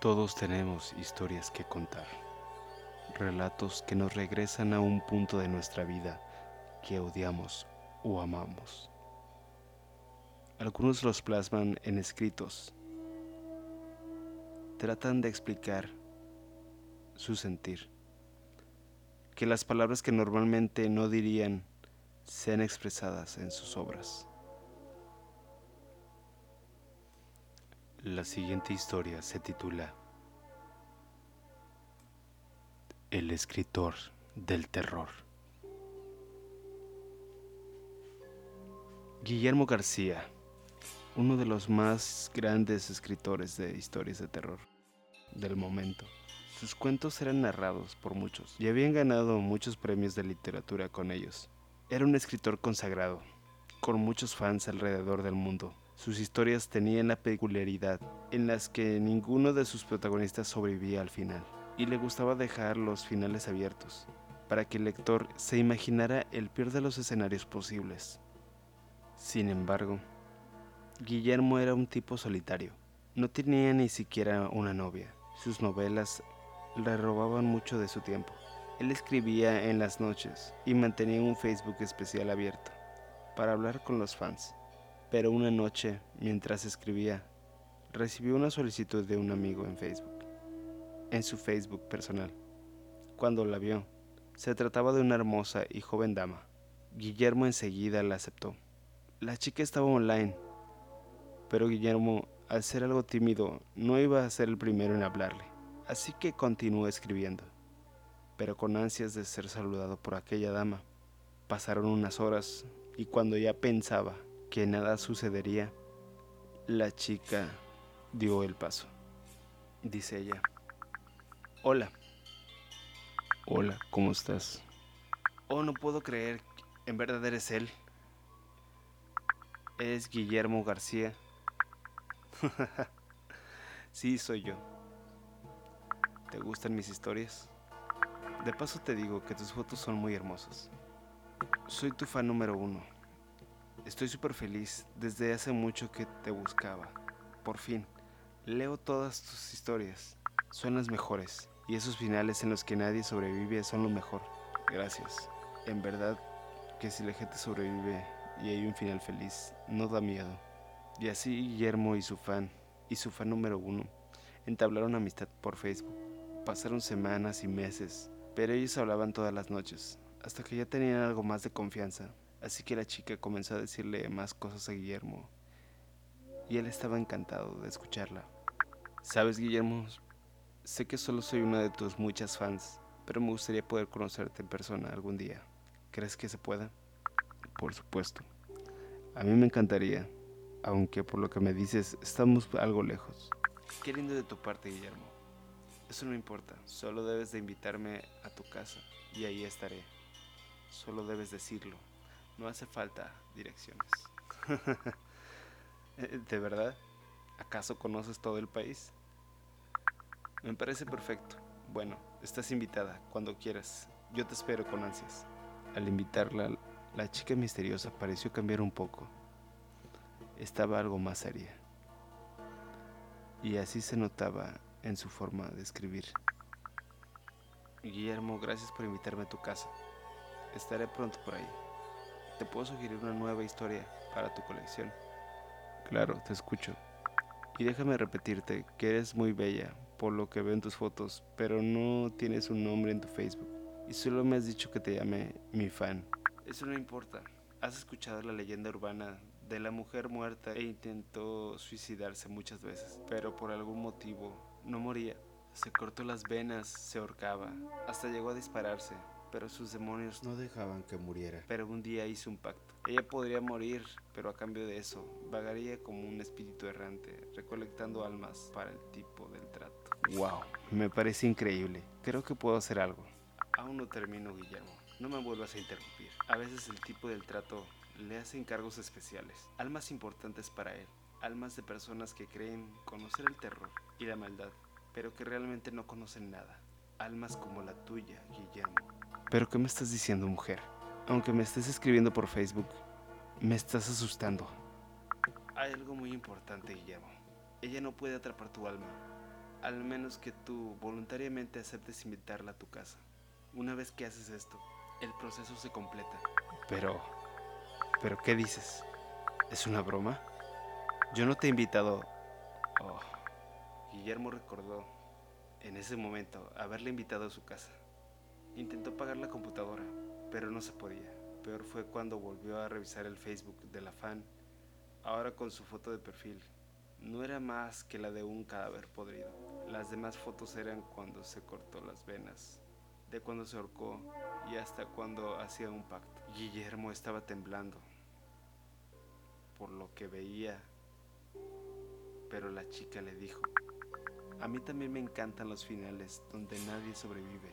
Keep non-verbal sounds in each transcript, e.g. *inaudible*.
Todos tenemos historias que contar, relatos que nos regresan a un punto de nuestra vida que odiamos o amamos. Algunos los plasman en escritos, tratan de explicar su sentir, que las palabras que normalmente no dirían sean expresadas en sus obras. La siguiente historia se titula El escritor del terror. Guillermo García, uno de los más grandes escritores de historias de terror del momento. Sus cuentos eran narrados por muchos y habían ganado muchos premios de literatura con ellos. Era un escritor consagrado, con muchos fans alrededor del mundo sus historias tenían la peculiaridad en las que ninguno de sus protagonistas sobrevivía al final, y le gustaba dejar los finales abiertos, para que el lector se imaginara el peor de los escenarios posibles. Sin embargo, Guillermo era un tipo solitario, no tenía ni siquiera una novia, sus novelas le robaban mucho de su tiempo. Él escribía en las noches y mantenía un Facebook especial abierto para hablar con los fans. Pero una noche, mientras escribía, recibió una solicitud de un amigo en Facebook, en su Facebook personal. Cuando la vio, se trataba de una hermosa y joven dama. Guillermo enseguida la aceptó. La chica estaba online, pero Guillermo, al ser algo tímido, no iba a ser el primero en hablarle, así que continuó escribiendo, pero con ansias de ser saludado por aquella dama. Pasaron unas horas y cuando ya pensaba que nada sucedería, la chica dio el paso. Dice ella, hola. Hola, ¿cómo estás? Oh, no puedo creer, en verdad eres él. Es Guillermo García. *laughs* sí, soy yo. ¿Te gustan mis historias? De paso te digo que tus fotos son muy hermosas. Soy tu fan número uno. Estoy súper feliz. Desde hace mucho que te buscaba. Por fin. Leo todas tus historias. Son mejores. Y esos finales en los que nadie sobrevive son lo mejor. Gracias. En verdad que si la gente sobrevive y hay un final feliz, no da miedo. Y así Guillermo y su fan, y su fan número uno, entablaron amistad por Facebook. Pasaron semanas y meses, pero ellos hablaban todas las noches, hasta que ya tenían algo más de confianza Así que la chica comenzó a decirle más cosas a Guillermo y él estaba encantado de escucharla. Sabes, Guillermo, sé que solo soy una de tus muchas fans, pero me gustaría poder conocerte en persona algún día. ¿Crees que se pueda? Por supuesto. A mí me encantaría, aunque por lo que me dices estamos algo lejos. Qué lindo de tu parte, Guillermo. Eso no importa, solo debes de invitarme a tu casa y ahí estaré. Solo debes decirlo. No hace falta direcciones. *laughs* ¿De verdad? ¿Acaso conoces todo el país? Me parece perfecto. Bueno, estás invitada cuando quieras. Yo te espero con ansias. Al invitarla, la chica misteriosa pareció cambiar un poco. Estaba algo más seria. Y así se notaba en su forma de escribir. Guillermo, gracias por invitarme a tu casa. Estaré pronto por ahí te puedo sugerir una nueva historia para tu colección. Claro, te escucho. Y déjame repetirte que eres muy bella por lo que veo en tus fotos, pero no tienes un nombre en tu Facebook. Y solo me has dicho que te llame mi fan. Eso no importa. Has escuchado la leyenda urbana de la mujer muerta e intentó suicidarse muchas veces, pero por algún motivo no moría. Se cortó las venas, se ahorcaba, hasta llegó a dispararse pero sus demonios no dejaban que muriera. Pero un día hizo un pacto. Ella podría morir, pero a cambio de eso, vagaría como un espíritu errante, recolectando almas para el tipo del trato. ¡Wow! Me parece increíble. Creo que puedo hacer algo. Aún no termino, Guillermo. No me vuelvas a interrumpir. A veces el tipo del trato le hace encargos especiales, almas importantes para él, almas de personas que creen conocer el terror y la maldad, pero que realmente no conocen nada. Almas como la tuya, Guillermo. ¿Pero qué me estás diciendo, mujer? Aunque me estés escribiendo por Facebook, me estás asustando. Hay algo muy importante, Guillermo. Ella no puede atrapar tu alma. al menos que tú voluntariamente aceptes invitarla a tu casa. Una vez que haces esto, el proceso se completa. Pero, pero ¿qué dices? ¿Es una broma? Yo no te he invitado. Oh. Guillermo recordó, en ese momento, haberle invitado a su casa. Intentó pagar la computadora, pero no se podía. Peor fue cuando volvió a revisar el Facebook de la fan, ahora con su foto de perfil. No era más que la de un cadáver podrido. Las demás fotos eran cuando se cortó las venas, de cuando se ahorcó y hasta cuando hacía un pacto. Guillermo estaba temblando por lo que veía, pero la chica le dijo, a mí también me encantan los finales donde nadie sobrevive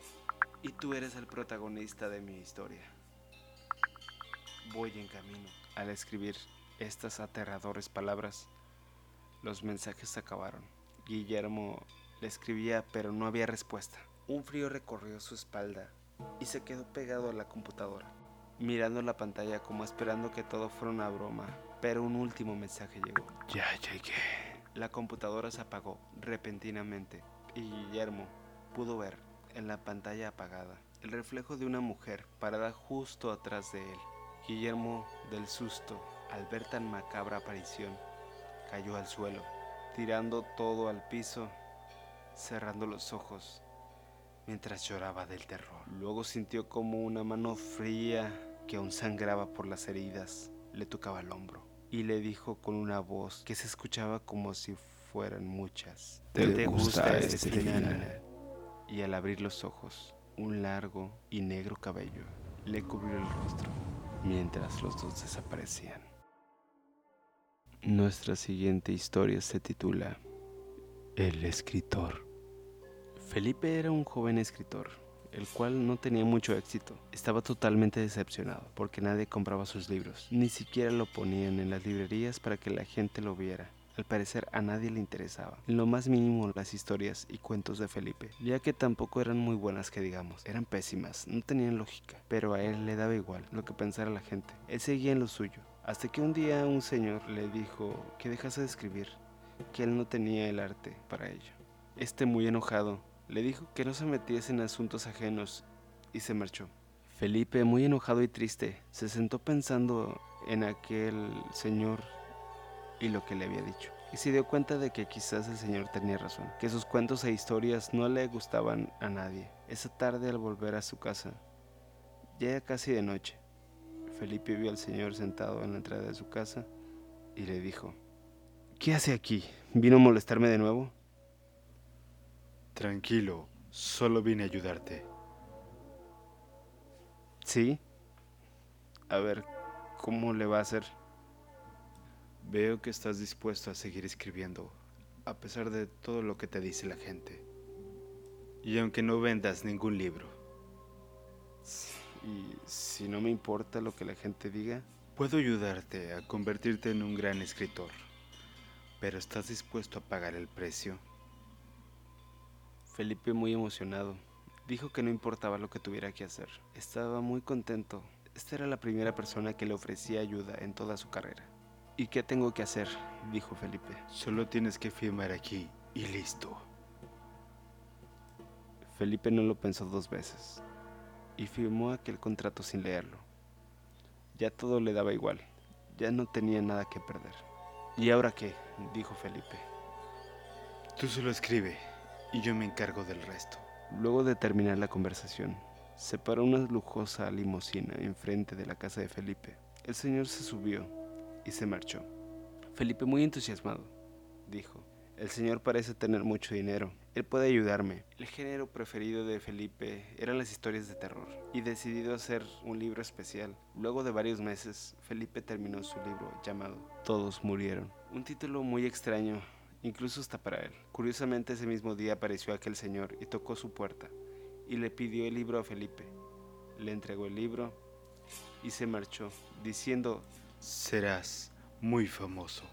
y tú eres el protagonista de mi historia. Voy en camino. Al escribir estas aterradoras palabras, los mensajes se acabaron. Guillermo le escribía, pero no había respuesta. Un frío recorrió su espalda y se quedó pegado a la computadora, mirando la pantalla como esperando que todo fuera una broma. Pero un último mensaje llegó. Ya llegué. La computadora se apagó repentinamente y Guillermo pudo ver en la pantalla apagada el reflejo de una mujer parada justo atrás de él. Guillermo, del susto, al ver tan macabra aparición, cayó al suelo, tirando todo al piso, cerrando los ojos, mientras lloraba del terror. Luego sintió como una mano fría que aún sangraba por las heridas le tocaba el hombro y le dijo con una voz que se escuchaba como si fueran muchas. ¿Te, gusta, este, este final? Y al abrir los ojos, un largo y negro cabello le cubrió el rostro mientras los dos desaparecían. Nuestra siguiente historia se titula El escritor. Felipe era un joven escritor, el cual no tenía mucho éxito. Estaba totalmente decepcionado porque nadie compraba sus libros, ni siquiera lo ponían en las librerías para que la gente lo viera. Al parecer a nadie le interesaba, en lo más mínimo las historias y cuentos de Felipe, ya que tampoco eran muy buenas que digamos, eran pésimas, no tenían lógica, pero a él le daba igual lo que pensara la gente, él seguía en lo suyo, hasta que un día un señor le dijo que dejase de escribir, que él no tenía el arte para ello. Este muy enojado le dijo que no se metiese en asuntos ajenos y se marchó. Felipe, muy enojado y triste, se sentó pensando en aquel señor y lo que le había dicho. Y se dio cuenta de que quizás el señor tenía razón, que sus cuentos e historias no le gustaban a nadie. Esa tarde al volver a su casa, ya era casi de noche, Felipe vio al señor sentado en la entrada de su casa y le dijo, ¿Qué hace aquí? ¿Vino a molestarme de nuevo? Tranquilo, solo vine a ayudarte. ¿Sí? A ver, ¿cómo le va a hacer? Veo que estás dispuesto a seguir escribiendo, a pesar de todo lo que te dice la gente. Y aunque no vendas ningún libro. Y si no me importa lo que la gente diga, puedo ayudarte a convertirte en un gran escritor. Pero ¿estás dispuesto a pagar el precio? Felipe, muy emocionado, dijo que no importaba lo que tuviera que hacer. Estaba muy contento. Esta era la primera persona que le ofrecía ayuda en toda su carrera. ¿Y qué tengo que hacer? dijo Felipe. Solo tienes que firmar aquí y listo. Felipe no lo pensó dos veces y firmó aquel contrato sin leerlo. Ya todo le daba igual, ya no tenía nada que perder. ¿Y ahora qué? dijo Felipe. Tú solo escribe y yo me encargo del resto. Luego de terminar la conversación, se paró una lujosa limusina enfrente de la casa de Felipe. El señor se subió y se marchó. Felipe, muy entusiasmado, dijo, el señor parece tener mucho dinero, él puede ayudarme. El género preferido de Felipe eran las historias de terror, y decidido hacer un libro especial. Luego de varios meses, Felipe terminó su libro llamado Todos murieron, un título muy extraño, incluso hasta para él. Curiosamente ese mismo día apareció aquel señor y tocó su puerta, y le pidió el libro a Felipe. Le entregó el libro y se marchó, diciendo serás muy famoso.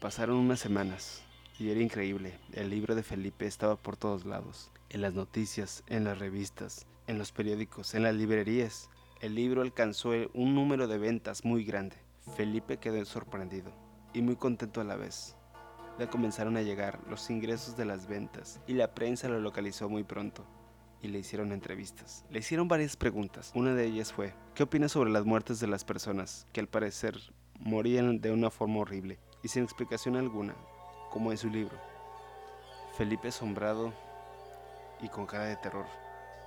Pasaron unas semanas y era increíble. El libro de Felipe estaba por todos lados, en las noticias, en las revistas, en los periódicos, en las librerías. El libro alcanzó un número de ventas muy grande. Felipe quedó sorprendido y muy contento a la vez. Le comenzaron a llegar los ingresos de las ventas y la prensa lo localizó muy pronto y le hicieron entrevistas. Le hicieron varias preguntas. Una de ellas fue, ¿qué opina sobre las muertes de las personas que al parecer morían de una forma horrible y sin explicación alguna, como en su libro? Felipe asombrado y con cara de terror.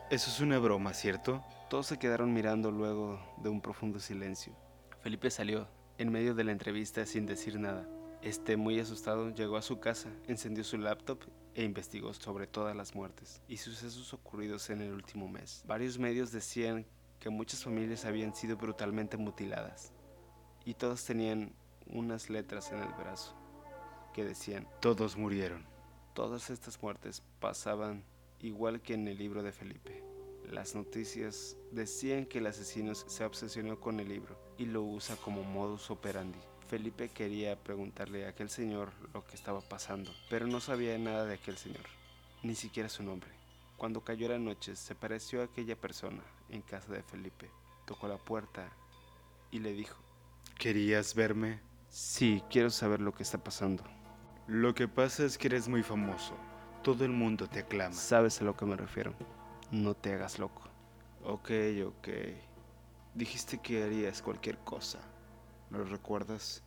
Eso es una broma, ¿cierto? Todos se quedaron mirando luego de un profundo silencio. Felipe salió en medio de la entrevista sin decir nada. Este, muy asustado, llegó a su casa, encendió su laptop e investigó sobre todas las muertes y sucesos ocurridos en el último mes. Varios medios decían que muchas familias habían sido brutalmente mutiladas y todas tenían unas letras en el brazo que decían, Todos murieron. todas estas muertes pasaban igual que en el libro de Felipe. Las noticias decían que el asesino se obsesionó con el libro y lo usa como modus operandi. Felipe quería preguntarle a aquel señor lo que estaba pasando, pero no sabía nada de aquel señor, ni siquiera su nombre. Cuando cayó la noche, se pareció a aquella persona en casa de Felipe. Tocó la puerta y le dijo, ¿Querías verme? sí, quiero saber lo que está pasando. Lo que pasa es que eres muy famoso. Todo el mundo te aclama. Sabes a lo que me refiero. No te hagas loco. Ok, ok. Dijiste que harías cualquier cosa. ¿Lo recuerdas?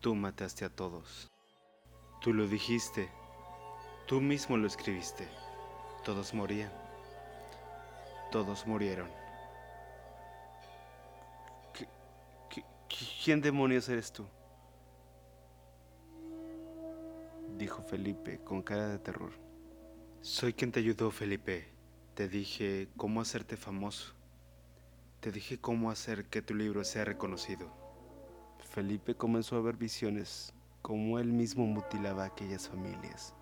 Tú mataste a todos. Tú lo dijiste. Tú mismo lo escribiste. Todos morían. Todos murieron. ¿Qui- ¿Quién demonios eres tú? Dijo Felipe con cara de terror. Soy quien te ayudó, Felipe. Te dije cómo hacerte famoso. Te dije cómo hacer que tu libro sea reconocido. Felipe comenzó a ver visiones como él mismo mutilaba a aquellas familias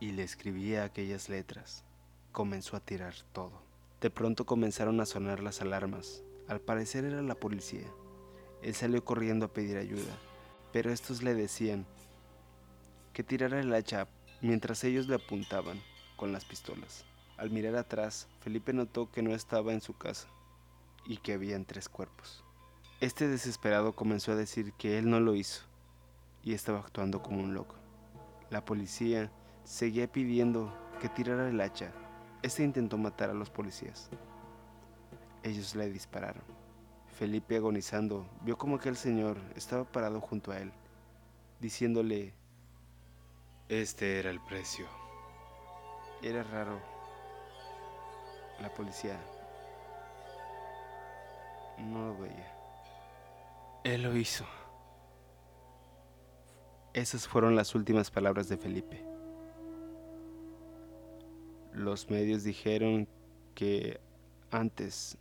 y le escribía aquellas letras. Comenzó a tirar todo. De pronto comenzaron a sonar las alarmas. Al parecer era la policía. Él salió corriendo a pedir ayuda, pero estos le decían que tirara el hacha mientras ellos le apuntaban con las pistolas. Al mirar atrás, Felipe notó que no estaba en su casa y que habían tres cuerpos. Este desesperado comenzó a decir que él no lo hizo y estaba actuando como un loco. La policía seguía pidiendo que tirara el hacha. Este intentó matar a los policías. Ellos le dispararon. Felipe, agonizando, vio como aquel señor estaba parado junto a él, diciéndole, Este era el precio. era raro. La policía no lo veía. Él lo hizo. Esas fueron las últimas palabras de Felipe. Los medios dijeron que antes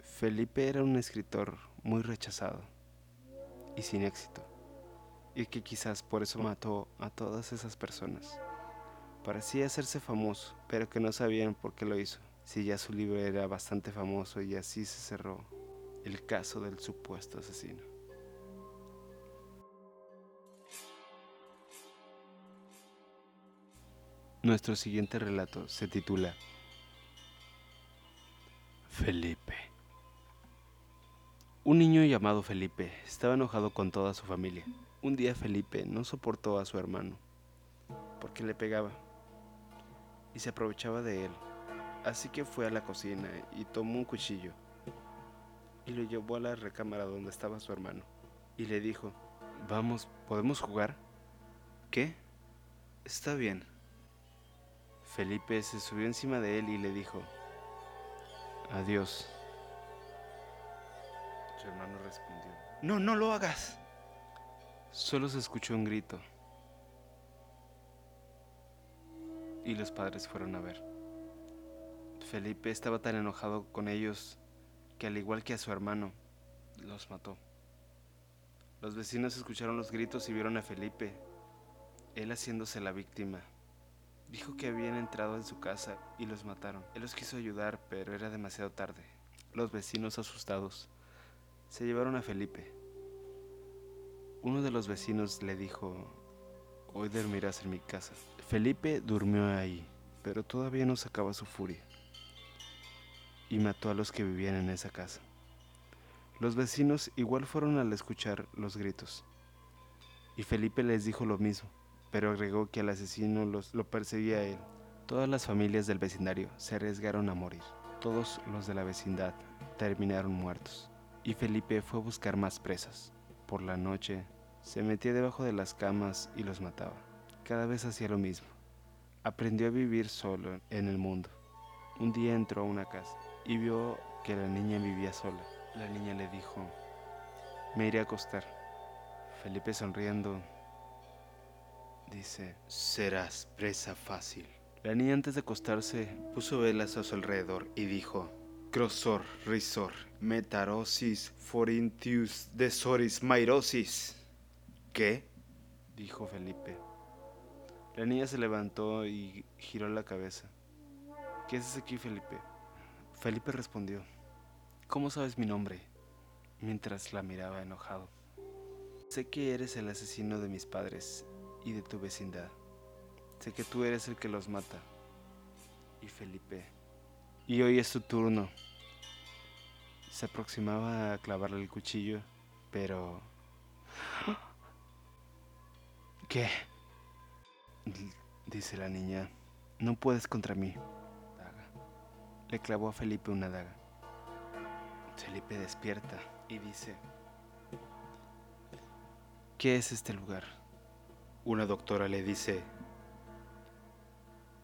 Felipe era un escritor muy rechazado y sin éxito, y que quizás por eso mató a todas esas personas. Parecía hacerse famoso, pero que no sabían por qué lo hizo, si ya su libro era bastante famoso y así se cerró el caso del supuesto asesino. Nuestro siguiente relato se titula Felipe. Un niño llamado Felipe estaba enojado con toda su familia. Un día Felipe no soportó a su hermano porque le pegaba y se aprovechaba de él. Así que fue a la cocina y tomó un cuchillo y lo llevó a la recámara donde estaba su hermano y le dijo, vamos, ¿podemos jugar? ¿Qué? Está bien. Felipe se subió encima de él y le dijo, adiós. Su hermano respondió, No, no lo hagas. Solo se escuchó un grito. Y los padres fueron a ver. Felipe estaba tan enojado con ellos que al igual que a su hermano, los mató. Los vecinos escucharon los gritos y vieron a Felipe, él haciéndose la víctima. Dijo que habían entrado en su casa y los mataron. Él los quiso ayudar, pero era demasiado tarde. Los vecinos asustados se llevaron a Felipe. Uno de los vecinos le dijo, hoy dormirás en mi casa. Felipe durmió ahí, pero todavía no sacaba su furia. Y mató a los que vivían en esa casa. Los vecinos igual fueron al escuchar los gritos. Y Felipe les dijo lo mismo. Pero agregó que el asesino los, lo perseguía a él. Todas las familias del vecindario se arriesgaron a morir. Todos los de la vecindad terminaron muertos. Y Felipe fue a buscar más presas. Por la noche, se metía debajo de las camas y los mataba. Cada vez hacía lo mismo. Aprendió a vivir solo en el mundo. Un día entró a una casa y vio que la niña vivía sola. La niña le dijo, me iré a acostar. Felipe sonriendo dice, serás presa fácil. La niña antes de acostarse puso velas a su alrededor y dijo, Crosor, risor, metarosis, forintius, desoris, mairosis. ¿Qué? dijo Felipe. La niña se levantó y giró la cabeza. ¿Qué haces aquí, Felipe? Felipe respondió, ¿cómo sabes mi nombre? mientras la miraba enojado. Sé que eres el asesino de mis padres y de tu vecindad. Sé que tú eres el que los mata. Y Felipe. Y hoy es tu turno. Se aproximaba a clavarle el cuchillo, pero... ¿Qué? Dice la niña. No puedes contra mí. Le clavó a Felipe una daga. Felipe despierta y dice, ¿qué es este lugar? Una doctora le dice,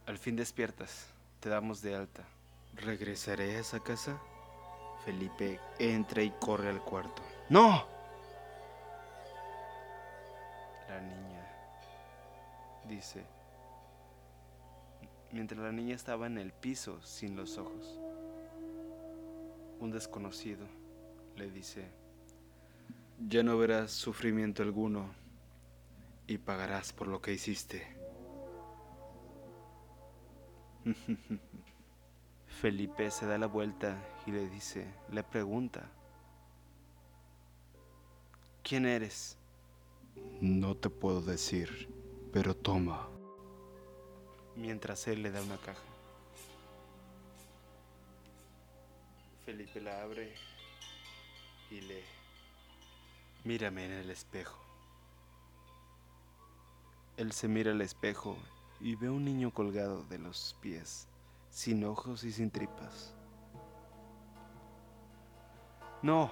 al fin despiertas, te damos de alta. ¿Regresaré a esa casa? Felipe entra y corre al cuarto. ¡No! La niña dice, mientras la niña estaba en el piso sin los ojos. Un desconocido le dice, ya no verás sufrimiento alguno y pagarás por lo que hiciste. *laughs* Felipe se da la vuelta y le dice, le pregunta, ¿quién eres? No te puedo decir, pero toma. Mientras él le da una caja. Felipe la abre y lee. Mírame en el espejo. Él se mira al espejo y ve un niño colgado de los pies, sin ojos y sin tripas. No.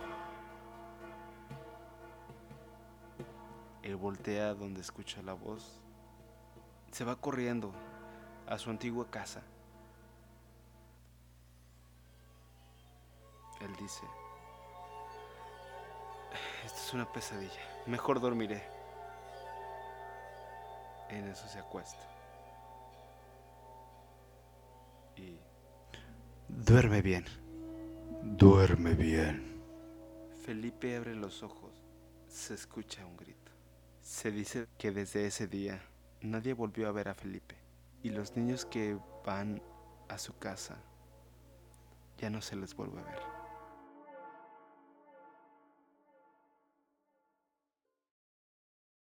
Él voltea donde escucha la voz. Se va corriendo a su antigua casa. Él dice, esto es una pesadilla, mejor dormiré. En eso se acuesta. Y... Duerme bien. Duerme bien. Felipe abre los ojos. Se escucha un grito. Se dice que desde ese día nadie volvió a ver a Felipe. Y los niños que van a su casa ya no se les vuelve a ver.